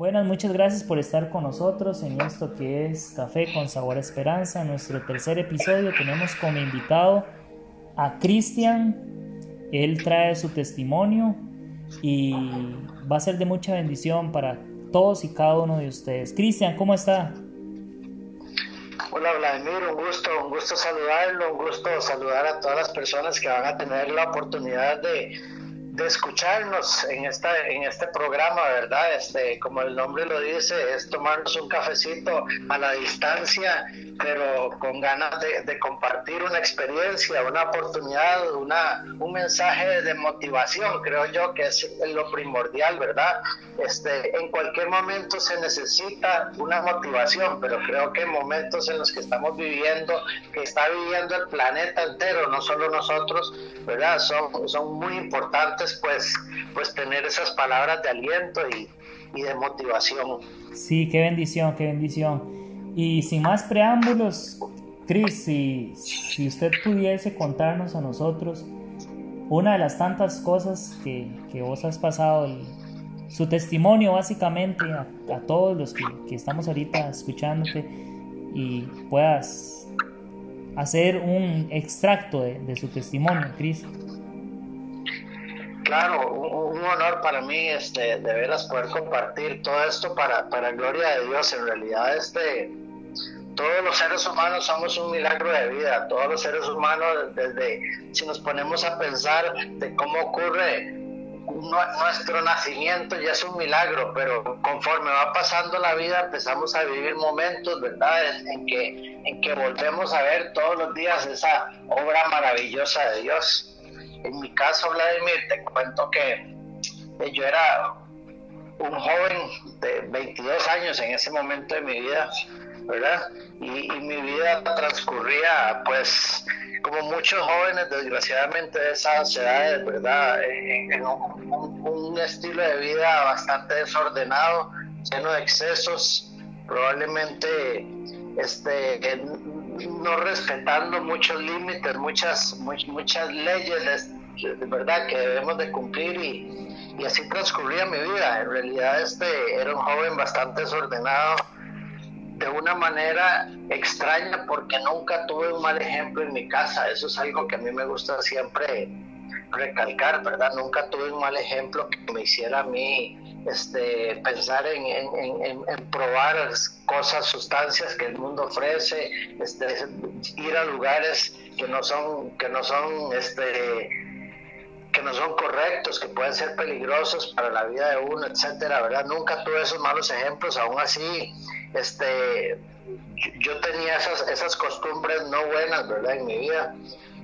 Buenas, muchas gracias por estar con nosotros en esto que es Café con Sabor Esperanza. En nuestro tercer episodio tenemos como invitado a Cristian. Él trae su testimonio y va a ser de mucha bendición para todos y cada uno de ustedes. Cristian, ¿cómo está? Hola Vladimir, un gusto, un gusto saludarlo, un gusto saludar a todas las personas que van a tener la oportunidad de de escucharnos en esta en este programa, ¿verdad? Este, como el nombre lo dice, es tomarnos un cafecito a la distancia, pero con ganas de, compartir una experiencia, una oportunidad, una un mensaje de motivación, creo yo que es lo primordial, ¿verdad? Este, en cualquier momento se necesita una motivación, pero creo que en momentos en los que estamos viviendo, que está viviendo el planeta entero, no solo nosotros, ¿verdad? Son, son muy importantes pues, pues tener esas palabras de aliento y, de motivación. Sí, qué bendición, qué bendición. Y sin más preámbulos, Cris, si, si usted pudiese contarnos a nosotros una de las tantas cosas que, que vos has pasado, su testimonio básicamente a, todos los que, que, estamos ahorita escuchándote y puedas hacer un extracto de, de su testimonio, Cris. Claro, un, honor para mí este, de veras poder compartir todo esto para, para gloria de Dios. En realidad, este, todos los seres humanos somos un milagro de vida. Todos los seres humanos, desde si nos ponemos a pensar de cómo ocurre nuestro nacimiento ya es un milagro, pero conforme va pasando la vida empezamos a vivir momentos, ¿verdad? En, que, en que volvemos a ver todos los días esa obra maravillosa de Dios. En mi caso, Vladimir, te cuento que yo era un joven de 22 años en ese momento de mi vida, ¿verdad? Y, mi vida transcurría, pues, como muchos jóvenes, desgraciadamente, de esas edades, ¿verdad? En, un, estilo de vida bastante desordenado, lleno de excesos, probablemente este, no respetando muchos límites, muchas, muchas leyes, de verdad, que debemos de cumplir y, y, así transcurría mi vida. En realidad este era un joven bastante desordenado de una manera extraña porque nunca tuve un mal ejemplo en mi casa. Eso es algo que a mí me gusta siempre recalcar, ¿verdad? Nunca tuve un mal ejemplo que me hiciera a mí este, pensar en, probar cosas, sustancias que el mundo ofrece, este, ir a lugares que no son, que no son, este, que no son correctos, que pueden ser peligrosos para la vida de uno, etcétera, ¿verdad? Nunca tuve esos malos ejemplos, aún así, este, yo tenía esas, esas costumbres no buenas, ¿verdad? En mi vida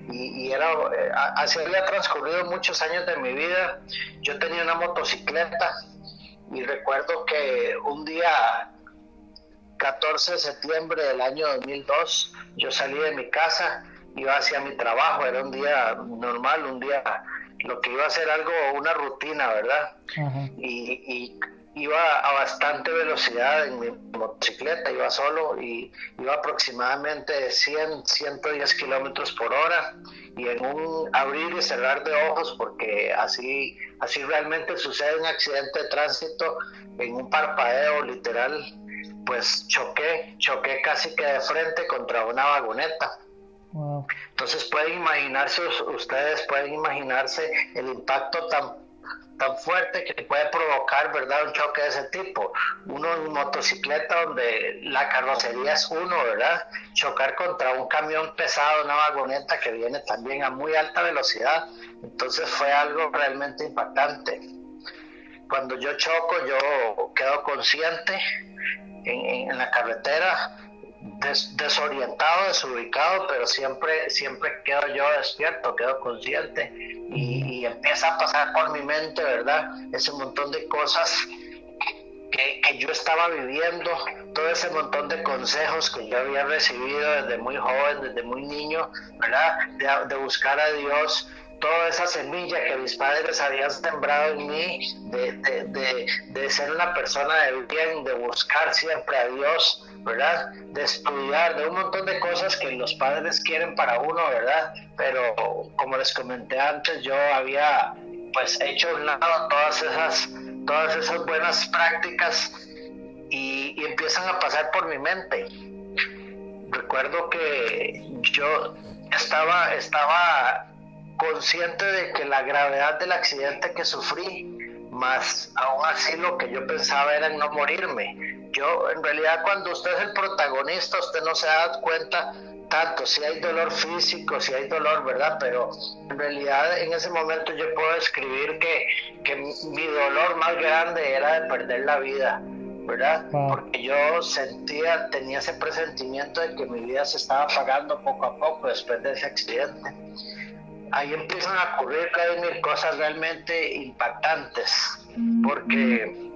y, era, eh, así había transcurrido muchos años de mi vida. Yo tenía una motocicleta y recuerdo que un día 14 de septiembre del año 2002 yo salí de mi casa, iba hacia mi trabajo, era un día normal, un día lo que iba a ser algo, una rutina, ¿verdad? y, iba a bastante velocidad en mi motocicleta, iba solo y iba aproximadamente 100, 110 kilómetros por hora y en un abrir y cerrar de ojos, porque así, así realmente sucede un accidente de tránsito, en un parpadeo literal, pues choqué, choqué casi que de frente contra una vagoneta. Entonces pueden imaginarse, ustedes pueden imaginarse el impacto tan tan fuerte que puede provocar, ¿verdad? Un choque de ese tipo. Uno en motocicleta donde la carrocería es uno, ¿verdad? Chocar contra un camión pesado, una vagoneta que viene también a muy alta velocidad. Entonces fue algo realmente impactante. Cuando yo choco, yo quedo consciente en, la carretera, desorientado, desubicado, pero siempre, siempre quedo yo despierto, quedo consciente y, empieza a pasar por mi mente, ¿verdad? Ese montón de cosas que, que, yo estaba viviendo, todo ese montón de consejos que yo había recibido desde muy joven, desde muy niño, ¿verdad? De, de buscar a Dios, toda esa semilla que mis padres habían sembrado en mí, de, de, de, ser una persona de bien, de buscar siempre a Dios, ¿verdad? De estudiar, de un montón de cosas que los padres quieren para uno, ¿verdad? Pero como les comenté antes, yo había pues hecho un lado todas esas todas esas buenas prácticas y, empiezan a pasar por mi mente. Recuerdo que yo estaba, estaba consciente de que la gravedad del accidente que sufrí, más aún así lo que yo pensaba era en no morirme. Yo, en realidad, cuando usted es el protagonista, usted no se da cuenta tanto, si hay dolor físico, si hay dolor, ¿verdad? Pero en realidad en ese momento yo puedo describir que, que mi dolor más grande era de perder la vida, ¿verdad? Porque yo sentía, tenía ese presentimiento de que mi vida se estaba apagando poco a poco después de ese accidente. Ahí empiezan a ocurrir cada mil cosas realmente impactantes, porque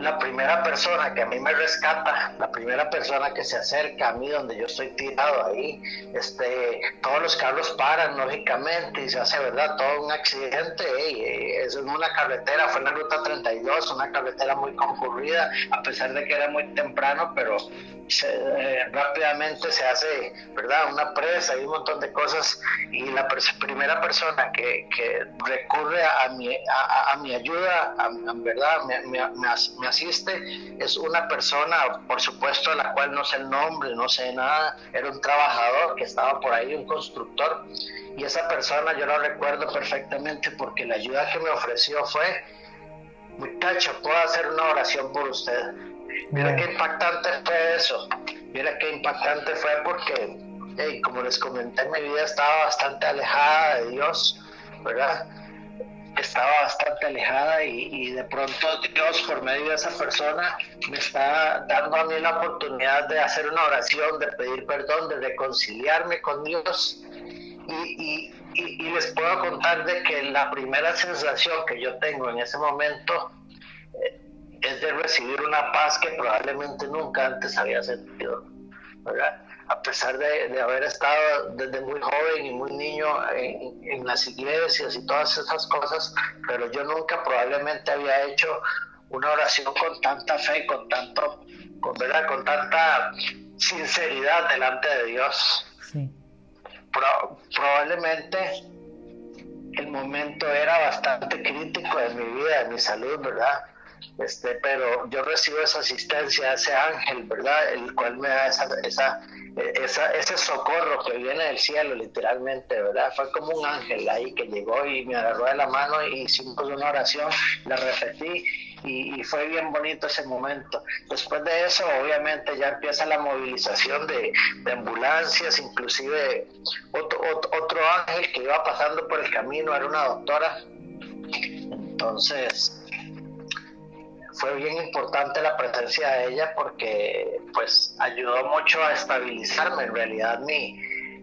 la primera persona que a mí me rescata, la primera persona que se acerca a mí donde yo estoy tirado ahí, este, todos los carros paran lógicamente y se hace, ¿verdad? Todo un accidente, es en una carretera, fue en la ruta 32, una carretera muy concurrida, a pesar de que era muy temprano, pero eh, rápidamente se hace, ¿verdad? Una presa y un montón de cosas y la primera persona que, que recurre a mi, a, mi ayuda, a, ¿verdad? Me, me, me, asiste, es una persona, por supuesto, la cual no sé el nombre, no sé nada, era un trabajador que estaba por ahí, un constructor, y esa persona yo lo recuerdo perfectamente porque la ayuda que me ofreció fue, muchacho, puedo hacer una oración por usted Mira qué impactante fue eso. Mira qué impactante fue porque, como les comenté, mi vida estaba bastante alejada de Dios, ¿verdad? Estaba bastante alejada y, de pronto Dios, por medio de esa persona, me está dando a mí la oportunidad de hacer una oración, de pedir perdón, de reconciliarme con Dios. Y, y les puedo contar de que la primera sensación que yo tengo en ese momento es de recibir una paz que probablemente nunca antes había sentido, ¿verdad? A pesar de, haber estado desde muy joven y muy niño en, las iglesias y todas esas cosas, pero yo nunca probablemente había hecho una oración con tanta fe, con tanto, con, ¿verdad? con tanta sinceridad delante de Dios. probablemente el momento era bastante crítico de mi vida, de mi salud, ¿verdad? Este, pero yo recibo esa asistencia, ese ángel, ¿verdad? El cual me da esa, esa, esa, ese socorro que viene del cielo, literalmente, ¿verdad? Fue como un ángel ahí que llegó y me agarró de la mano y hicimos una oración, la repetí y, fue bien bonito ese momento. Después de eso, obviamente, ya empieza la movilización de, de ambulancias, inclusive otro, otro ángel que iba pasando por el camino era una doctora. Entonces, fue bien importante la presencia de ella porque pues ayudó mucho a estabilizarme. En realidad mi,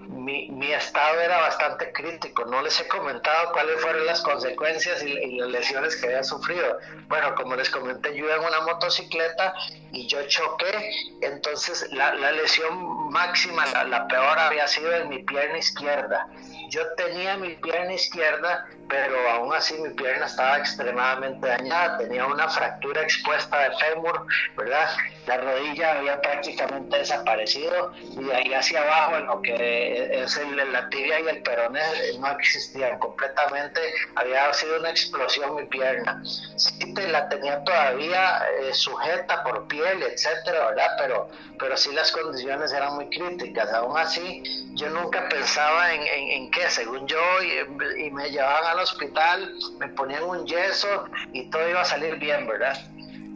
mi, estado era bastante crítico. No les he comentado cuáles fueron las consecuencias y, las lesiones que había sufrido. Bueno, como les comenté, yo iba en una motocicleta y yo choqué. Entonces la, lesión máxima, la, la peor, había sido en mi pierna izquierda. Yo tenía mi pierna izquierda pero aún así mi pierna estaba extremadamente dañada, tenía una fractura expuesta de fémur, ¿verdad? La rodilla había prácticamente desaparecido y de ahí hacia abajo, en lo que es el, la tibia y el peroné, no existían completamente, había sido una explosión mi pierna. Sí, te la tenía todavía eh, sujeta por piel, etcétera, ¿verdad? Pero, pero sí las condiciones eran muy críticas, aún así yo nunca pensaba en, en, en según yo, y, y me llevaban a hospital, me ponían un yeso y todo iba a salir bien, ¿verdad?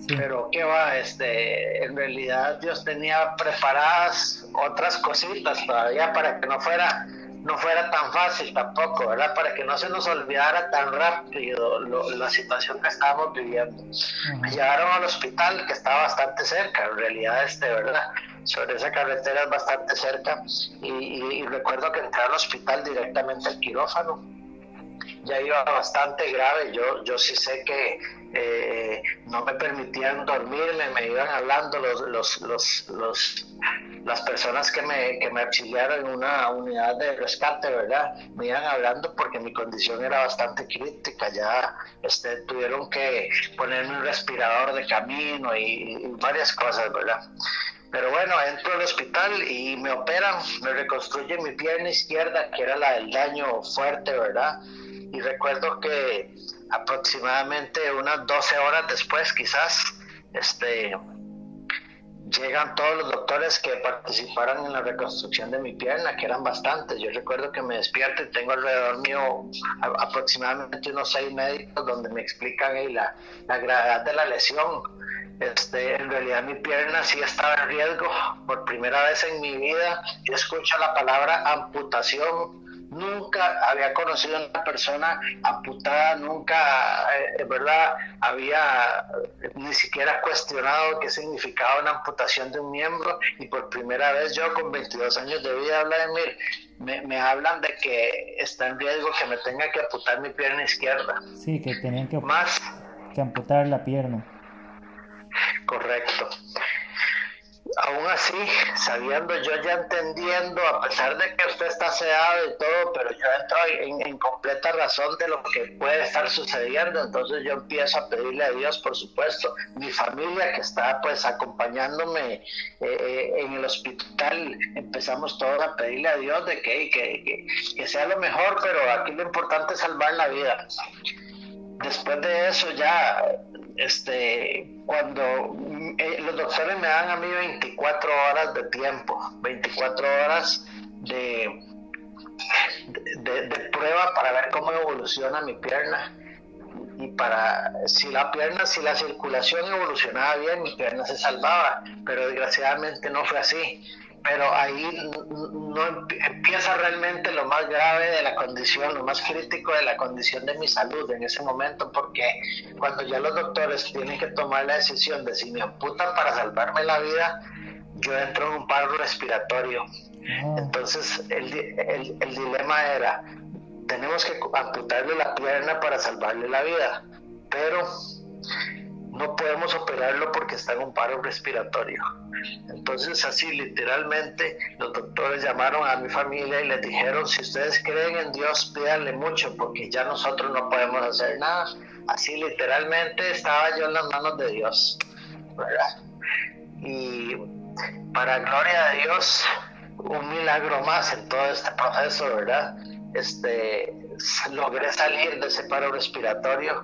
Pero qué va, este, en realidad Dios tenía preparadas otras cositas todavía para que no fuera no fuera tan fácil tampoco, ¿verdad? Para que no se nos olvidara tan rápido la situación que estábamos viviendo. Me llevaron al hospital que estaba bastante cerca, en realidad, este, ¿verdad? Sobre esa carretera bastante cerca y, recuerdo que entré al hospital directamente al quirófano ya iba bastante grave. Yo, yo sí sé que eh, no me permitían dormirme, me iban hablando los, los, los, los las personas que me, que me auxiliaron en una unidad de rescate, ¿verdad? Me iban hablando porque mi condición era bastante crítica, ya este, tuvieron que ponerme un respirador de camino y, y varias cosas, ¿verdad? Pero bueno, entro al hospital y me operan, me reconstruyen mi pierna izquierda, que era la del daño fuerte, ¿verdad? y recuerdo que aproximadamente unas 12 horas después, quizás, este, llegan todos los doctores que participaron en la reconstrucción de mi pierna, que eran bastantes. Yo recuerdo que me despierto y tengo alrededor mío aproximadamente unos seis médicos donde me explican la, la gravedad de la lesión. Este, en realidad mi pierna sí estaba en riesgo. Por primera vez en mi vida yo escucho la palabra amputación nunca había conocido a una persona amputada, nunca, eh, verdad, había ni siquiera cuestionado qué significaba una amputación de un miembro y por primera vez yo con 22 años de vida, Vladimir, me, me hablan de que está en riesgo que me tenga que amputar mi pierna izquierda. Sí, que tenían que, Más, que amputar la pierna. Correcto aún así, sabiendo, yo ya entendiendo, a pesar de que usted está sedado y todo, pero yo entro en, completa razón de lo que puede estar sucediendo, entonces yo empiezo a pedirle a Dios, por supuesto, mi familia que está pues acompañándome eh, eh, en el hospital, empezamos todos a pedirle a Dios de que, que sea lo mejor, pero aquí lo importante es salvar la vida. Después de eso ya este, cuando eh, los doctores me dan a mí 24 horas de tiempo, 24 horas de, de, prueba para ver cómo evoluciona mi pierna. Y para si la pierna, si la circulación evolucionaba bien, mi pierna se salvaba, pero desgraciadamente no fue así pero ahí no empieza realmente lo más grave de la condición, lo más crítico de la condición de mi salud en ese momento, porque cuando ya los doctores tienen que tomar la decisión de si me amputan para salvarme la vida, yo entro en un paro respiratorio. Ah. Entonces el, el, el dilema era, tenemos que amputarle la pierna para salvarle la vida, pero no podemos operarlo porque está en un paro respiratorio. Entonces así literalmente los doctores llamaron a mi familia y les dijeron, si ustedes creen en Dios, pídanle mucho porque ya nosotros no podemos hacer nada. Así literalmente estaba yo en las manos de Dios. Y para gloria de Dios, un milagro más en todo este proceso, ¿verdad? Este, logré salir de ese paro respiratorio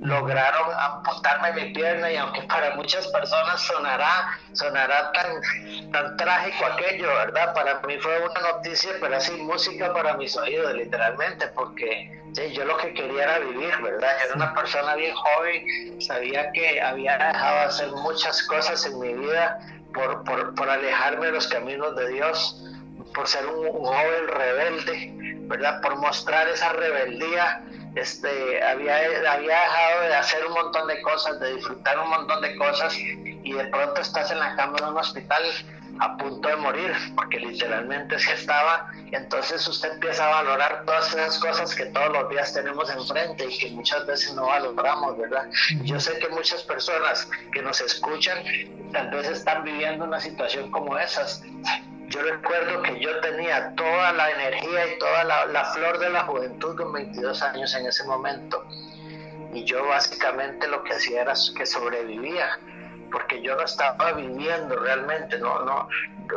lograron amputarme mi pierna y aunque para muchas personas sonará, sonará tan, tan trágico aquello, ¿verdad? Para mí fue una noticia, pero así música para mis oídos, literalmente, porque yo lo que quería era vivir, ¿verdad? Yo era una persona bien joven, sabía que había dejado de hacer muchas cosas en mi vida por, por, por alejarme de los caminos de Dios, por ser un, un joven rebelde, ¿verdad? Por mostrar esa rebeldía este, había, había dejado de hacer un montón de cosas, de disfrutar un montón de cosas y de pronto estás en la cama de un hospital a punto de morir, porque literalmente sí estaba, y entonces usted empieza a valorar todas esas cosas que todos los días tenemos enfrente y que muchas veces no valoramos, ¿verdad? Yo sé que muchas personas que nos escuchan tal vez están viviendo una situación como esas, yo recuerdo que yo tenía toda la energía y toda la, flor de la juventud con 22 años en ese momento. Y yo básicamente lo que hacía era que sobrevivía, porque yo no estaba viviendo realmente, no, no,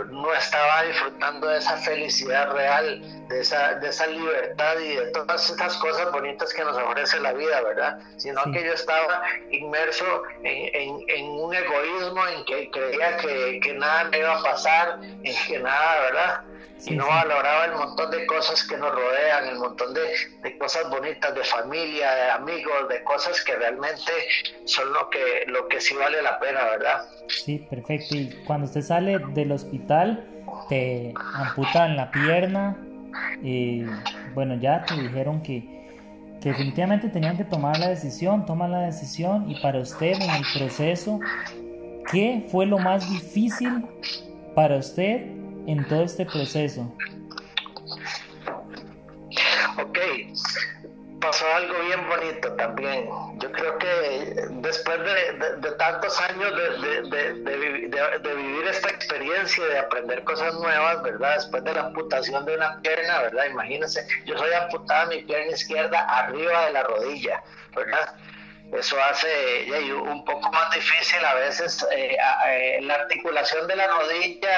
no estaba disfrutando de esa felicidad real, de esa, de esa libertad y de todas esas cosas bonitas que nos ofrece la vida, ¿verdad? Sino que yo estaba inmerso en, en, un egoísmo en que creía que, que, nada me iba a pasar, en que nada, ¿verdad? Y no valoraba el montón de cosas que nos rodean, el montón de, de, cosas bonitas de familia, de amigos, de cosas que realmente son lo que, lo que sí vale la pena, ¿verdad? Sí, perfecto. Y cuando usted sale del hospital, te amputan la pierna, y bueno, ya te dijeron que, que definitivamente tenían que tomar la decisión, toma la decisión y para usted en el proceso, ¿qué fue lo más difícil para usted en todo este proceso? Ok, pasó algo bien bonito también. Yo creo que después de, tantos años de, vivir esta experiencia, de aprender cosas nuevas, ¿verdad? Después de la amputación de una pierna, ¿verdad? Imagínense, yo soy amputada mi pierna izquierda arriba de la rodilla, ¿verdad? Eso hace un poco más difícil a veces eh, eh, la articulación de la rodilla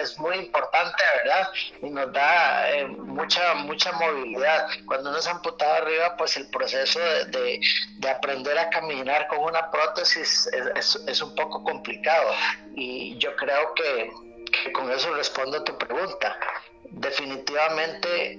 es, muy importante, ¿verdad? Y nos da eh, mucha mucha movilidad. Cuando uno es amputado arriba, pues el proceso de, aprender a caminar con una prótesis es, un poco complicado. Y yo creo que, que con eso respondo a tu pregunta. Definitivamente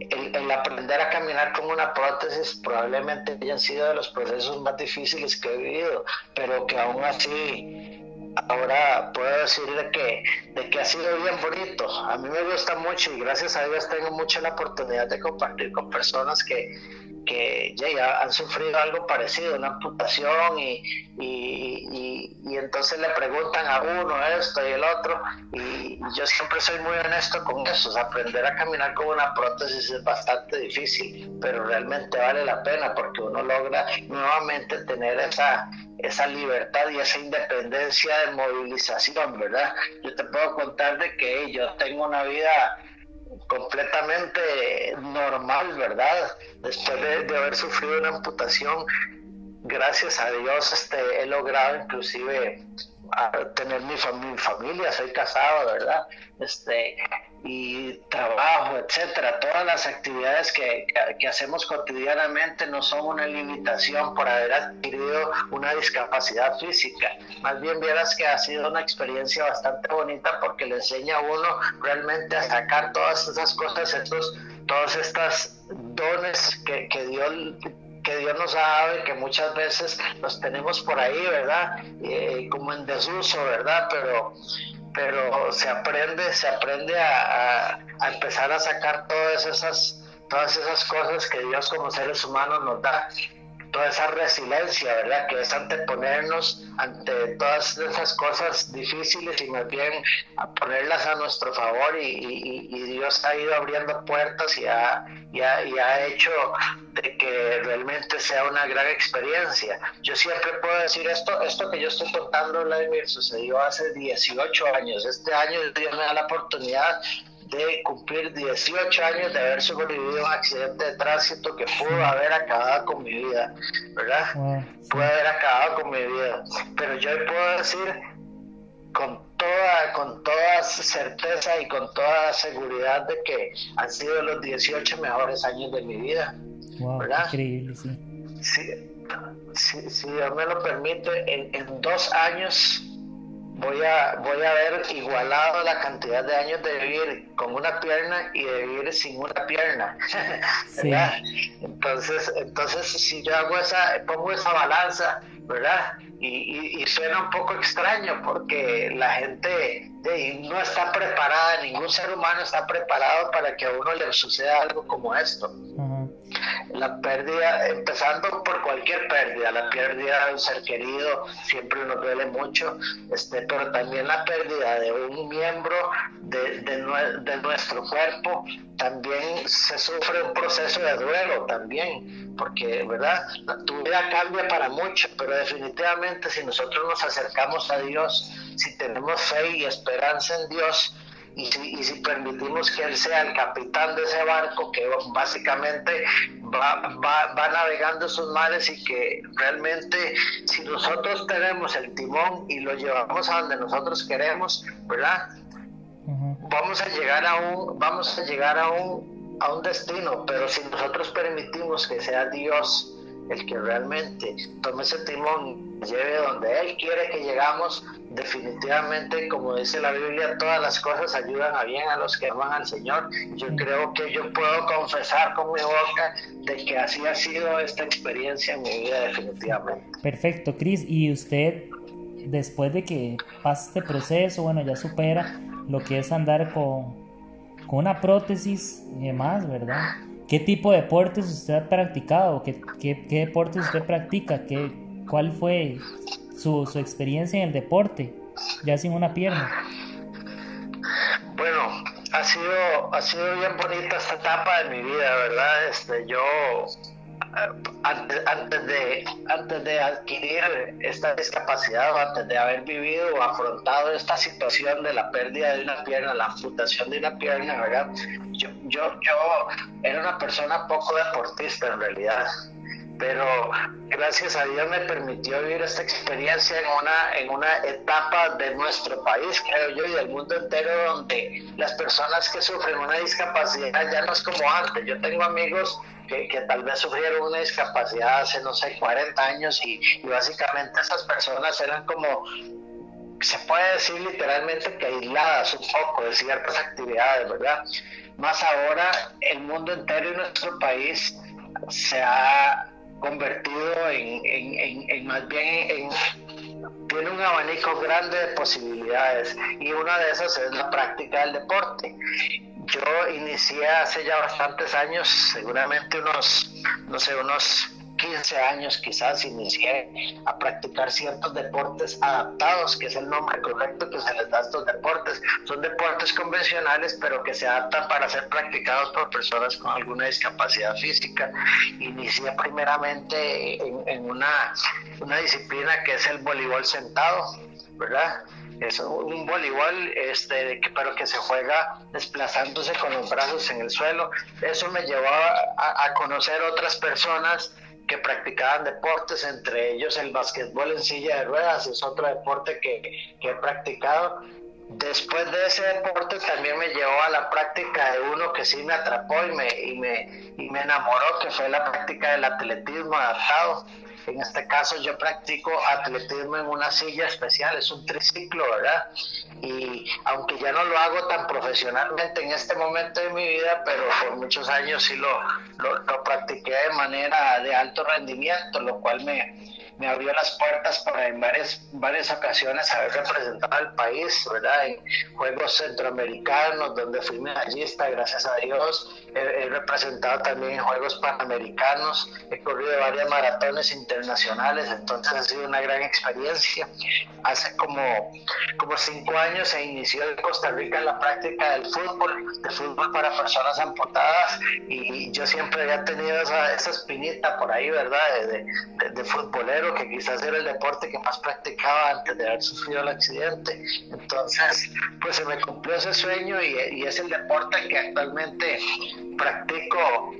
el, aprender a caminar con una prótesis probablemente hayan sido de los procesos más difíciles que he vivido, pero que aún así ahora puedo decir de que, de que ha sido bien bonito. A mí me gusta mucho y gracias a Dios tengo mucho la oportunidad de compartir con personas que, que ya, han sufrido algo parecido, una amputación y, y, y, entonces le preguntan a uno esto y el otro y yo siempre soy muy honesto con eso, aprender a caminar con una prótesis es bastante difícil, pero realmente vale la pena porque uno logra nuevamente tener esa, esa libertad y esa independencia de movilización, ¿verdad? Yo te puedo contar de que yo tengo una vida completamente normal, ¿verdad? Después de, haber sufrido una amputación, gracias a Dios este, he logrado inclusive tener mi, familia, soy casado, ¿verdad? Este, y trabajo, etcétera. Todas las actividades que, que, hacemos cotidianamente no son una limitación por haber adquirido una discapacidad física. Más bien vieras que ha sido una experiencia bastante bonita porque le enseña a uno realmente a sacar todas esas cosas, estos, todas estas dones que, que Dios Dios nos ha dado y que muchas veces los tenemos por ahí, ¿verdad? Eh, como en desuso, ¿verdad? Pero, pero se aprende, se aprende a, a, empezar a sacar todas esas, todas esas cosas que Dios como seres humanos nos da toda esa resiliencia, ¿verdad? Que es anteponernos ante todas esas cosas difíciles y más bien a ponerlas a nuestro favor y, Dios ha ido abriendo puertas y ha, y ha, hecho de que realmente sea una gran experiencia. Yo siempre puedo decir esto, esto que yo estoy contando, Vladimir, sucedió hace 18 años. Este año Dios me da la oportunidad de cumplir 18 años de haber sobrevivido a un accidente de tránsito que pudo haber acabado con mi vida, ¿verdad? Pudo haber acabado con mi vida. Pero yo puedo decir con toda, con toda certeza y con toda seguridad de que han sido los 18 mejores años de mi vida. ¿verdad? Increíble, sí. Si, Dios me lo permite, en, en dos años voy a, voy a haber igualado la cantidad de años de vivir con una pierna y de vivir sin una pierna. Entonces, entonces si yo hago esa, pongo esa balanza, ¿verdad? Y, y, suena un poco extraño porque la gente no está preparada, ningún ser humano está preparado para que a uno le suceda algo como esto la pérdida, empezando por cualquier pérdida, la pérdida de un ser querido siempre nos duele mucho, este, pero también la pérdida de un miembro de, de, nuestro cuerpo, también se sufre un proceso de duelo también, porque, ¿verdad? Tu vida cambia para mucho, pero definitivamente si nosotros nos acercamos a Dios, si tenemos fe y esperanza en Dios, y si, y si permitimos que él sea el capitán de ese barco que básicamente va, va, va, navegando sus mares y que realmente si nosotros tenemos el timón y lo llevamos a donde nosotros queremos, ¿verdad? Vamos a llegar a un, vamos a llegar a un, a un destino, pero si nosotros permitimos que sea Dios el que realmente tome ese timón y lleve donde Él quiere que llegamos, definitivamente, como dice la Biblia, todas las cosas ayudan a bien a los que aman al Señor. Yo creo que yo puedo confesar con mi boca de que así ha sido esta experiencia en mi vida definitivamente. Perfecto, Cris. ¿Y usted, después de que pasa este proceso, bueno, ya supera lo que es andar con, con una prótesis y demás, ¿verdad? ¿Qué tipo de deportes usted ha practicado? ¿Qué, qué, deportes usted practica? ¿Qué, ¿Cuál fue su, su experiencia en el deporte, ya sin una pierna? Bueno, ha sido, ha sido bien bonita esta etapa de mi vida, ¿verdad? Este, yo antes, de, antes de adquirir esta discapacidad o antes de haber vivido o afrontado esta situación de la pérdida de una pierna, la amputación de una pierna, ¿verdad? Yo, yo, era una persona poco deportista en realidad. pero gracias a Dios me permitió vivir esta experiencia en una, en una etapa de nuestro país, creo yo, y del mundo entero, donde las personas que sufren una discapacidad ya no es como antes. Yo tengo amigos que, que, tal vez sufrieron una discapacidad hace, no sé, 40 años y, y, básicamente esas personas eran como, se puede decir literalmente que aisladas un poco de ciertas actividades, ¿verdad? Más ahora el mundo entero y nuestro país se ha convertido en, en, en, más bien en, tiene un abanico grande de posibilidades y una de esas es la práctica del deporte. Yo inicié hace ya bastantes años, seguramente unos, no sé, unos 15 años quizás inicié a practicar ciertos deportes adaptados, que es el nombre correcto que se les da a estos deportes. Son deportes convencionales, pero que se adaptan para ser practicados por personas con alguna discapacidad física. Inicié primeramente en, una, una disciplina que es el voleibol sentado, ¿verdad? es un voleibol este pero que se juega desplazándose con los brazos en el suelo eso me llevó a, a conocer otras personas que practicaban deportes, entre ellos el básquetbol en silla de ruedas, es otro deporte que, que he practicado. Después de ese deporte también me llevó a la práctica de uno que sí me atrapó y me, y me, y me enamoró, que fue la práctica del atletismo adaptado. En este caso yo practico atletismo en una silla especial, es un triciclo, ¿verdad? Y aunque ya no lo hago tan profesionalmente en este momento de mi vida, pero por muchos años sí lo, lo, practiqué de manera de alto rendimiento, lo cual me, me abrió las puertas para en varias, varias ocasiones haber representado al país, ¿verdad? En Juegos Centroamericanos, donde fui medallista, gracias a Dios. He, representado también en Juegos Panamericanos, he corrido varias maratones internacionales, entonces ha sido una gran experiencia. Hace como, como cinco años se inició en Costa Rica la práctica del fútbol, de fútbol para personas amputadas, y yo siempre había tenido esa, esa espinita por ahí, ¿verdad? De, de, de futbolero que quizás era el deporte que más practicaba antes de haber sufrido el accidente. Entonces, pues se me cumplió ese sueño y, es el deporte que actualmente practico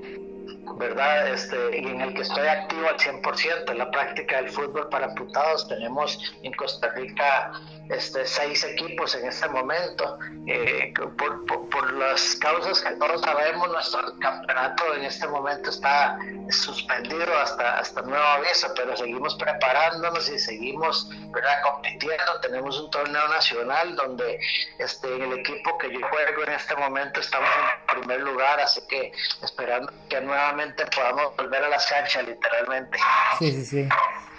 ¿verdad? Este, y en el que estoy activo al 100%, en la práctica del fútbol para amputados. Tenemos en Costa Rica este, seis equipos en este momento. Eh, por, por, las causas que todos sabemos, nuestro campeonato en este momento está suspendido hasta, hasta nuevo aviso, pero seguimos preparándonos y seguimos ¿verdad? compitiendo. Tenemos un torneo nacional donde este, en el equipo que yo juego en este momento estamos en primer lugar, así que esperando que nuevamente podamos volver a las canchas, literalmente. Sí, sí, sí.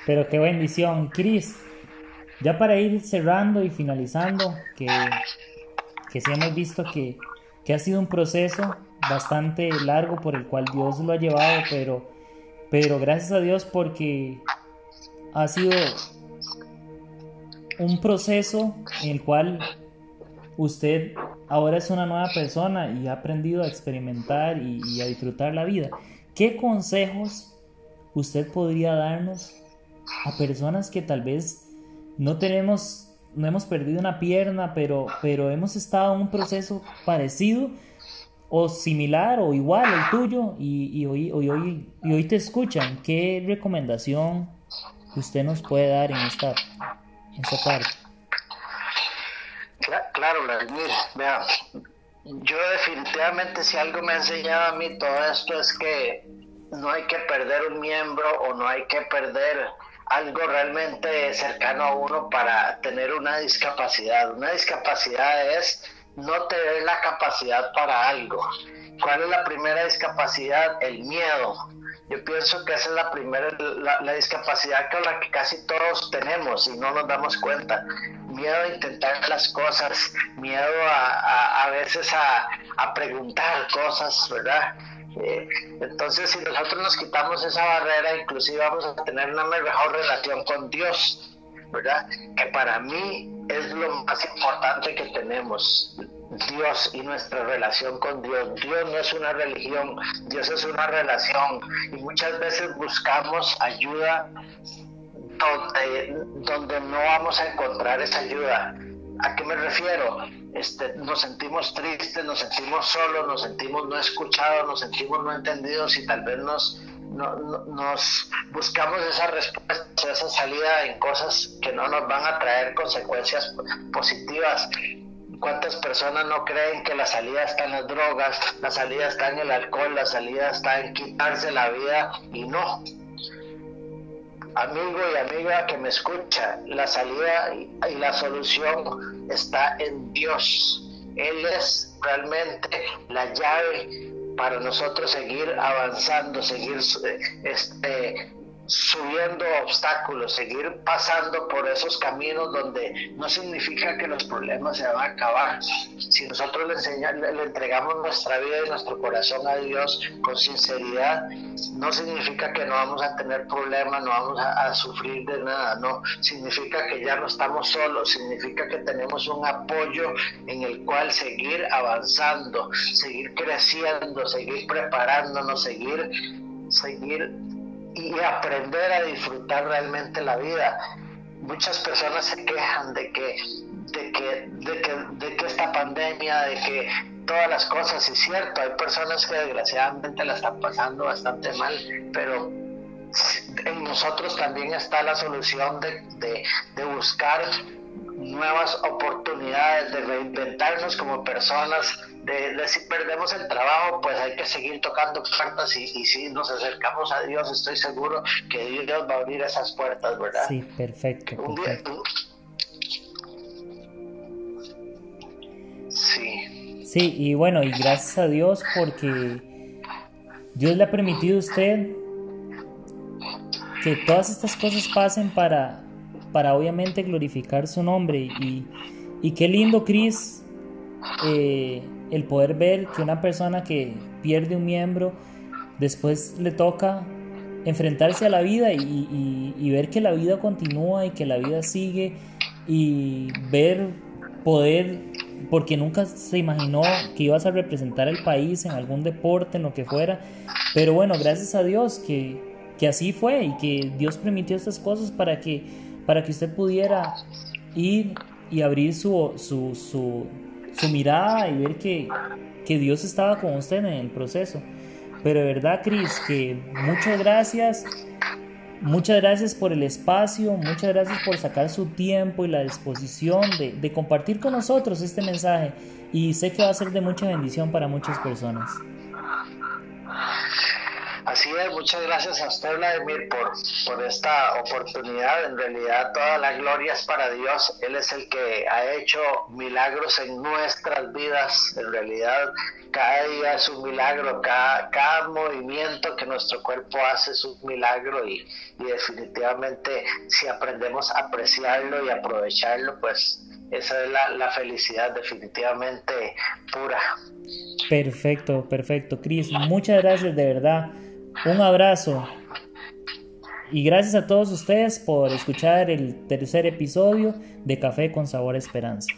Pero qué bendición, Cris. Ya para ir cerrando y finalizando, que, que sí hemos visto que, que ha sido un proceso bastante largo por el cual Dios lo ha llevado, pero, pero gracias a Dios porque ha sido un proceso en el cual usted ahora es una nueva persona y ha aprendido a experimentar y, y, a disfrutar la vida. ¿Qué consejos usted podría darnos a personas que tal vez no tenemos, no hemos perdido una pierna, pero, pero hemos estado en un proceso parecido o similar o igual al tuyo y, y, hoy, hoy, y hoy te escuchan. ¿Qué recomendación usted nos puede dar en esta, en esta parte? Claro, Vladimir, vea, yo definitivamente si algo me ha enseñado a mí todo esto es que no hay que perder un miembro o no hay que perder algo realmente cercano a uno para tener una discapacidad. Una discapacidad es no tener la capacidad para algo. ¿Cuál es la primera discapacidad? El miedo. Yo pienso que esa es la primera, la, discapacidad con la que casi todos tenemos y no nos damos cuenta. Miedo a intentar las cosas, miedo a, a, veces a, a preguntar cosas, ¿verdad? Entonces, si nosotros nos quitamos esa barrera, inclusive vamos a tener una mejor relación con Dios, ¿verdad? Que para mí es lo más importante que tenemos. Dios y nuestra relación con Dios. Dios no es una religión, Dios es una relación y muchas veces buscamos ayuda donde no vamos a encontrar esa ayuda. ¿A qué me refiero? Este, nos sentimos tristes, nos sentimos solos, nos sentimos no escuchados, nos sentimos no entendidos y tal vez nos, nos buscamos esa respuesta, esa salida en cosas que no nos van a traer consecuencias positivas. ¿Cuántas personas no creen que la salida está en las drogas, la salida está en el alcohol, la salida está en quitarse la vida y no? Amigo y amiga que me escucha, la salida y la solución está en Dios. Él es realmente la llave para nosotros seguir avanzando, seguir eh, este, subiendo obstáculos, seguir pasando por esos caminos donde no significa que los problemas se van a acabar. Si nosotros le, entregamos nuestra vida y nuestro corazón a Dios con sinceridad, no significa que no vamos a tener problemas, no vamos a, sufrir de nada, no. Significa que ya no estamos solos, significa que tenemos un apoyo en el cual seguir avanzando, seguir creciendo, seguir preparándonos, seguir, seguir y aprender a disfrutar realmente la vida. Muchas personas se quejan de que, de que, de que, de que esta pandemia, de que todas las cosas, es cierto, hay personas que desgraciadamente la están pasando bastante mal, pero en nosotros también está la solución de, de, de buscar nuevas oportunidades, de reinventarnos como personas, de, si perdemos el trabajo, pues hay que seguir tocando puertas y, si nos acercamos a Dios, estoy seguro que Dios va a abrir esas puertas, ¿verdad? Sí, perfecto. sí. Sí, y bueno, y gracias a Dios porque Dios le ha permitido a usted que todas estas cosas pasen para, para obviamente glorificar su nombre. Y, y qué lindo, Cris, eh, el poder ver que una persona que pierde un miembro, después le toca enfrentarse a la vida y, ver que la vida continúa y que la vida sigue y ver poder, porque nunca se imaginó que ibas a representar el país en algún deporte, en lo que fuera, pero bueno, gracias a Dios que, que así fue y que Dios permitió estas cosas para que, para que usted pudiera ir y abrir su, su, su mirada y ver que, que Dios estaba con usted en el proceso. Pero de verdad, Cris, que muchas gracias. Muchas gracias por el espacio, muchas gracias por sacar su tiempo y la disposición de, de, compartir con nosotros este mensaje y sé que va a ser de mucha bendición para muchas personas. Así es, muchas gracias a usted, Vladimir, por, por esta oportunidad. En realidad, toda la gloria es para Dios. Él es el que ha hecho milagros en nuestras vidas. En realidad, cada día es un milagro, cada, cada movimiento que nuestro cuerpo hace es un milagro y, y definitivamente si aprendemos a apreciarlo y aprovecharlo, pues esa es la, la felicidad definitivamente pura. Perfecto, perfecto. Cris, muchas gracias de verdad un abrazo. Y gracias a todos ustedes por escuchar el tercer episodio de Café con Sabor Esperanza.